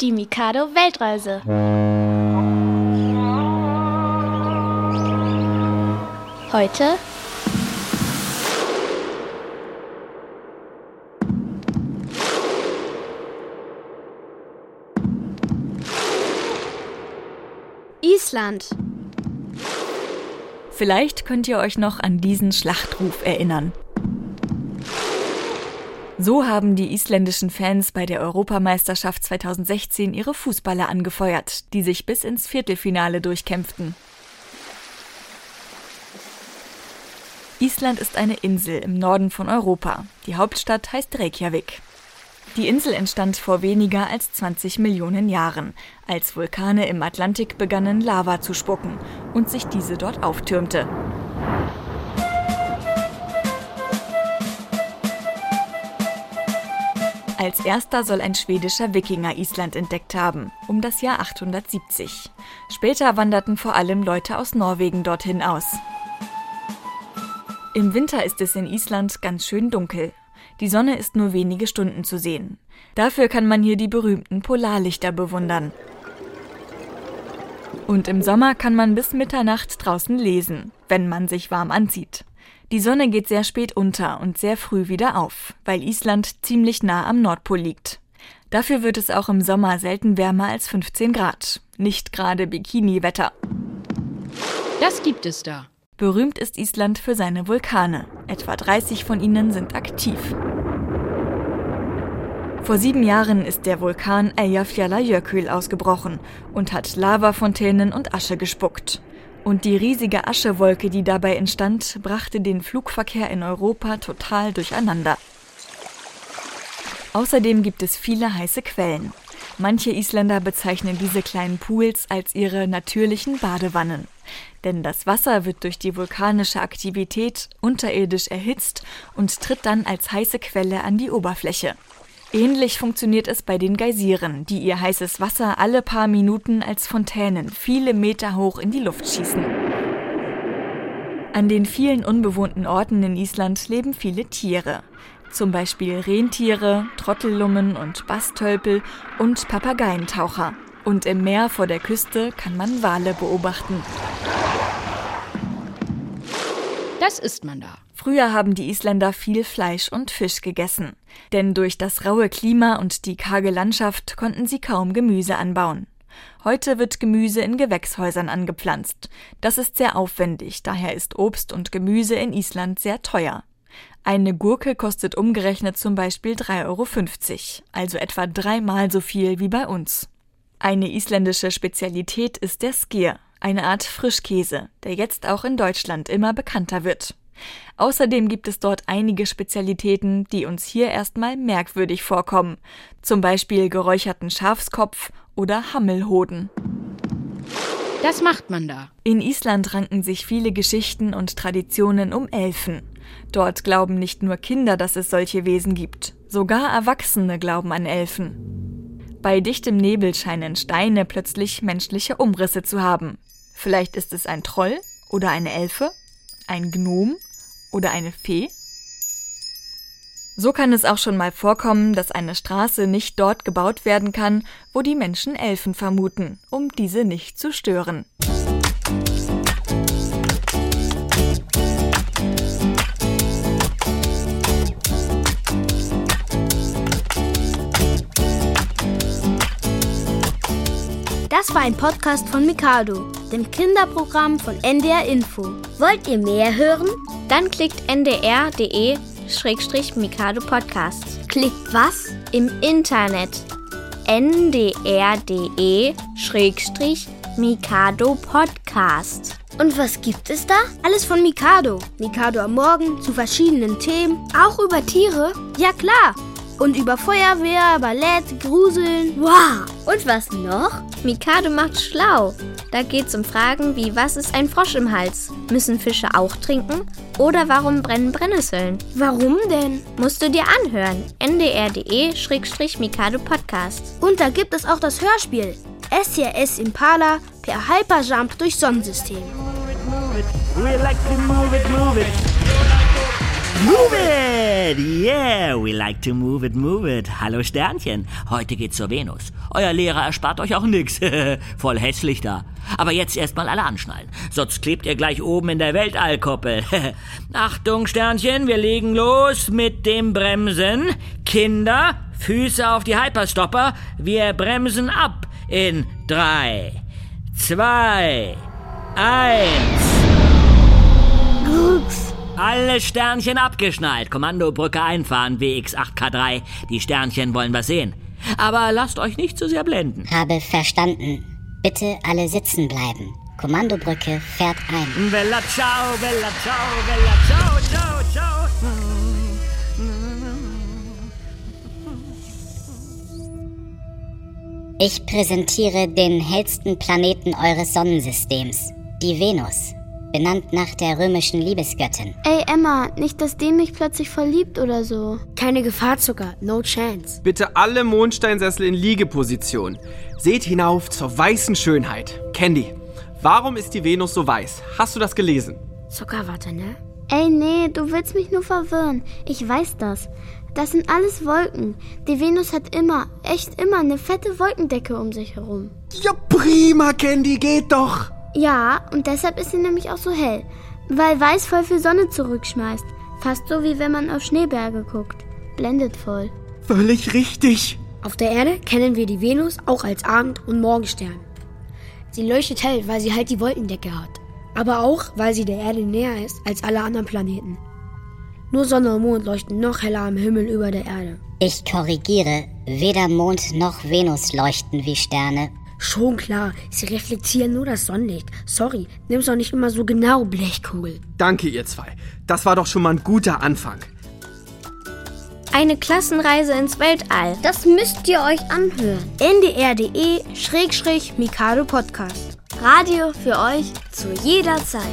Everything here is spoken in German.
Die Mikado Weltreise. Heute Island. Vielleicht könnt ihr euch noch an diesen Schlachtruf erinnern. So haben die isländischen Fans bei der Europameisterschaft 2016 ihre Fußballer angefeuert, die sich bis ins Viertelfinale durchkämpften. Island ist eine Insel im Norden von Europa. Die Hauptstadt heißt Reykjavik. Die Insel entstand vor weniger als 20 Millionen Jahren, als Vulkane im Atlantik begannen Lava zu spucken und sich diese dort auftürmte. Als erster soll ein schwedischer Wikinger Island entdeckt haben, um das Jahr 870. Später wanderten vor allem Leute aus Norwegen dorthin aus. Im Winter ist es in Island ganz schön dunkel. Die Sonne ist nur wenige Stunden zu sehen. Dafür kann man hier die berühmten Polarlichter bewundern. Und im Sommer kann man bis Mitternacht draußen lesen, wenn man sich warm anzieht. Die Sonne geht sehr spät unter und sehr früh wieder auf, weil Island ziemlich nah am Nordpol liegt. Dafür wird es auch im Sommer selten wärmer als 15 Grad. Nicht gerade Bikini-Wetter. Das gibt es da. Berühmt ist Island für seine Vulkane. Etwa 30 von ihnen sind aktiv. Vor sieben Jahren ist der Vulkan Eyjafjallajökull ausgebrochen und hat Lavafontänen und Asche gespuckt. Und die riesige Aschewolke, die dabei entstand, brachte den Flugverkehr in Europa total durcheinander. Außerdem gibt es viele heiße Quellen. Manche Isländer bezeichnen diese kleinen Pools als ihre natürlichen Badewannen. Denn das Wasser wird durch die vulkanische Aktivität unterirdisch erhitzt und tritt dann als heiße Quelle an die Oberfläche. Ähnlich funktioniert es bei den Geysiren, die ihr heißes Wasser alle paar Minuten als Fontänen viele Meter hoch in die Luft schießen. An den vielen unbewohnten Orten in Island leben viele Tiere. Zum Beispiel Rentiere, Trottellummen und Bastölpel und Papageientaucher. Und im Meer vor der Küste kann man Wale beobachten. Das isst man da. Früher haben die Isländer viel Fleisch und Fisch gegessen, denn durch das raue Klima und die karge Landschaft konnten sie kaum Gemüse anbauen. Heute wird Gemüse in Gewächshäusern angepflanzt. Das ist sehr aufwendig, daher ist Obst und Gemüse in Island sehr teuer. Eine Gurke kostet umgerechnet zum Beispiel 3,50 Euro, also etwa dreimal so viel wie bei uns. Eine isländische Spezialität ist der Skier, eine Art Frischkäse, der jetzt auch in Deutschland immer bekannter wird. Außerdem gibt es dort einige Spezialitäten, die uns hier erstmal merkwürdig vorkommen, zum Beispiel geräucherten Schafskopf oder Hammelhoden. Das macht man da. In Island ranken sich viele Geschichten und Traditionen um Elfen. Dort glauben nicht nur Kinder, dass es solche Wesen gibt, sogar Erwachsene glauben an Elfen. Bei dichtem Nebel scheinen Steine plötzlich menschliche Umrisse zu haben. Vielleicht ist es ein Troll oder eine Elfe, ein Gnom oder eine Fee? So kann es auch schon mal vorkommen, dass eine Straße nicht dort gebaut werden kann, wo die Menschen Elfen vermuten, um diese nicht zu stören. Das war ein Podcast von Mikado, dem Kinderprogramm von NDR Info. Wollt ihr mehr hören? Dann klickt ndr.de-mikado Podcast. Klickt was? Im Internet. ndr.de-mikado Podcast. Und was gibt es da? Alles von Mikado. Mikado am Morgen zu verschiedenen Themen. Auch über Tiere? Ja klar. Und über Feuerwehr, Ballett, Gruseln. Wow! Und was noch? Mikado macht schlau. Da geht's um Fragen wie, was ist ein Frosch im Hals? Müssen Fische auch trinken? Oder warum brennen Brennnesseln? Warum denn? Musst du dir anhören. ndr.de-mikado Podcast. Und da gibt es auch das Hörspiel. SCS Impala per Hyperjump durch Sonnensystem. Move it, move it. Move it! Yeah, we like to move it, move it. Hallo Sternchen, heute geht's zur Venus. Euer Lehrer erspart euch auch nix. Voll hässlich da. Aber jetzt erstmal alle anschnallen, sonst klebt ihr gleich oben in der Weltallkoppel. Achtung Sternchen, wir legen los mit dem Bremsen. Kinder, Füße auf die Hyperstopper. Wir bremsen ab in drei, zwei, eins. Ups. Alle Sternchen abgeschnallt. Kommandobrücke einfahren, WX8K3. Die Sternchen wollen was sehen. Aber lasst euch nicht zu sehr blenden. Habe verstanden. Bitte alle sitzen bleiben. Kommandobrücke fährt ein. Bella ciao, bella ciao, bella ciao, ciao, ciao. Ich präsentiere den hellsten Planeten eures Sonnensystems, die Venus, benannt nach der römischen Liebesgöttin. Ey, Emma, nicht, dass die mich plötzlich verliebt oder so. Keine Gefahr, Zucker. No chance. Bitte alle Mondsteinsessel in Liegeposition. Seht hinauf zur weißen Schönheit. Candy, warum ist die Venus so weiß? Hast du das gelesen? Zucker, warte, ne? Ey, nee, du willst mich nur verwirren. Ich weiß das. Das sind alles Wolken. Die Venus hat immer, echt immer eine fette Wolkendecke um sich herum. Ja, prima, Candy, geht doch. Ja, und deshalb ist sie nämlich auch so hell. Weil weiß voll viel Sonne zurückschmeißt. Fast so wie wenn man auf Schneeberge guckt. Blendet voll. Völlig richtig. Auf der Erde kennen wir die Venus auch als Abend- und Morgenstern. Sie leuchtet hell, weil sie halt die Wolkendecke hat. Aber auch, weil sie der Erde näher ist als alle anderen Planeten. Nur Sonne und Mond leuchten noch heller am Himmel über der Erde. Ich korrigiere, weder Mond noch Venus leuchten wie Sterne. Schon klar, sie reflektieren nur das Sonnenlicht. Sorry, nimm's doch nicht immer so genau, Blechkugel. Danke, ihr zwei. Das war doch schon mal ein guter Anfang. Eine Klassenreise ins Weltall. Das müsst ihr euch anhören. ndr.de-mikado Podcast. Radio für euch zu jeder Zeit.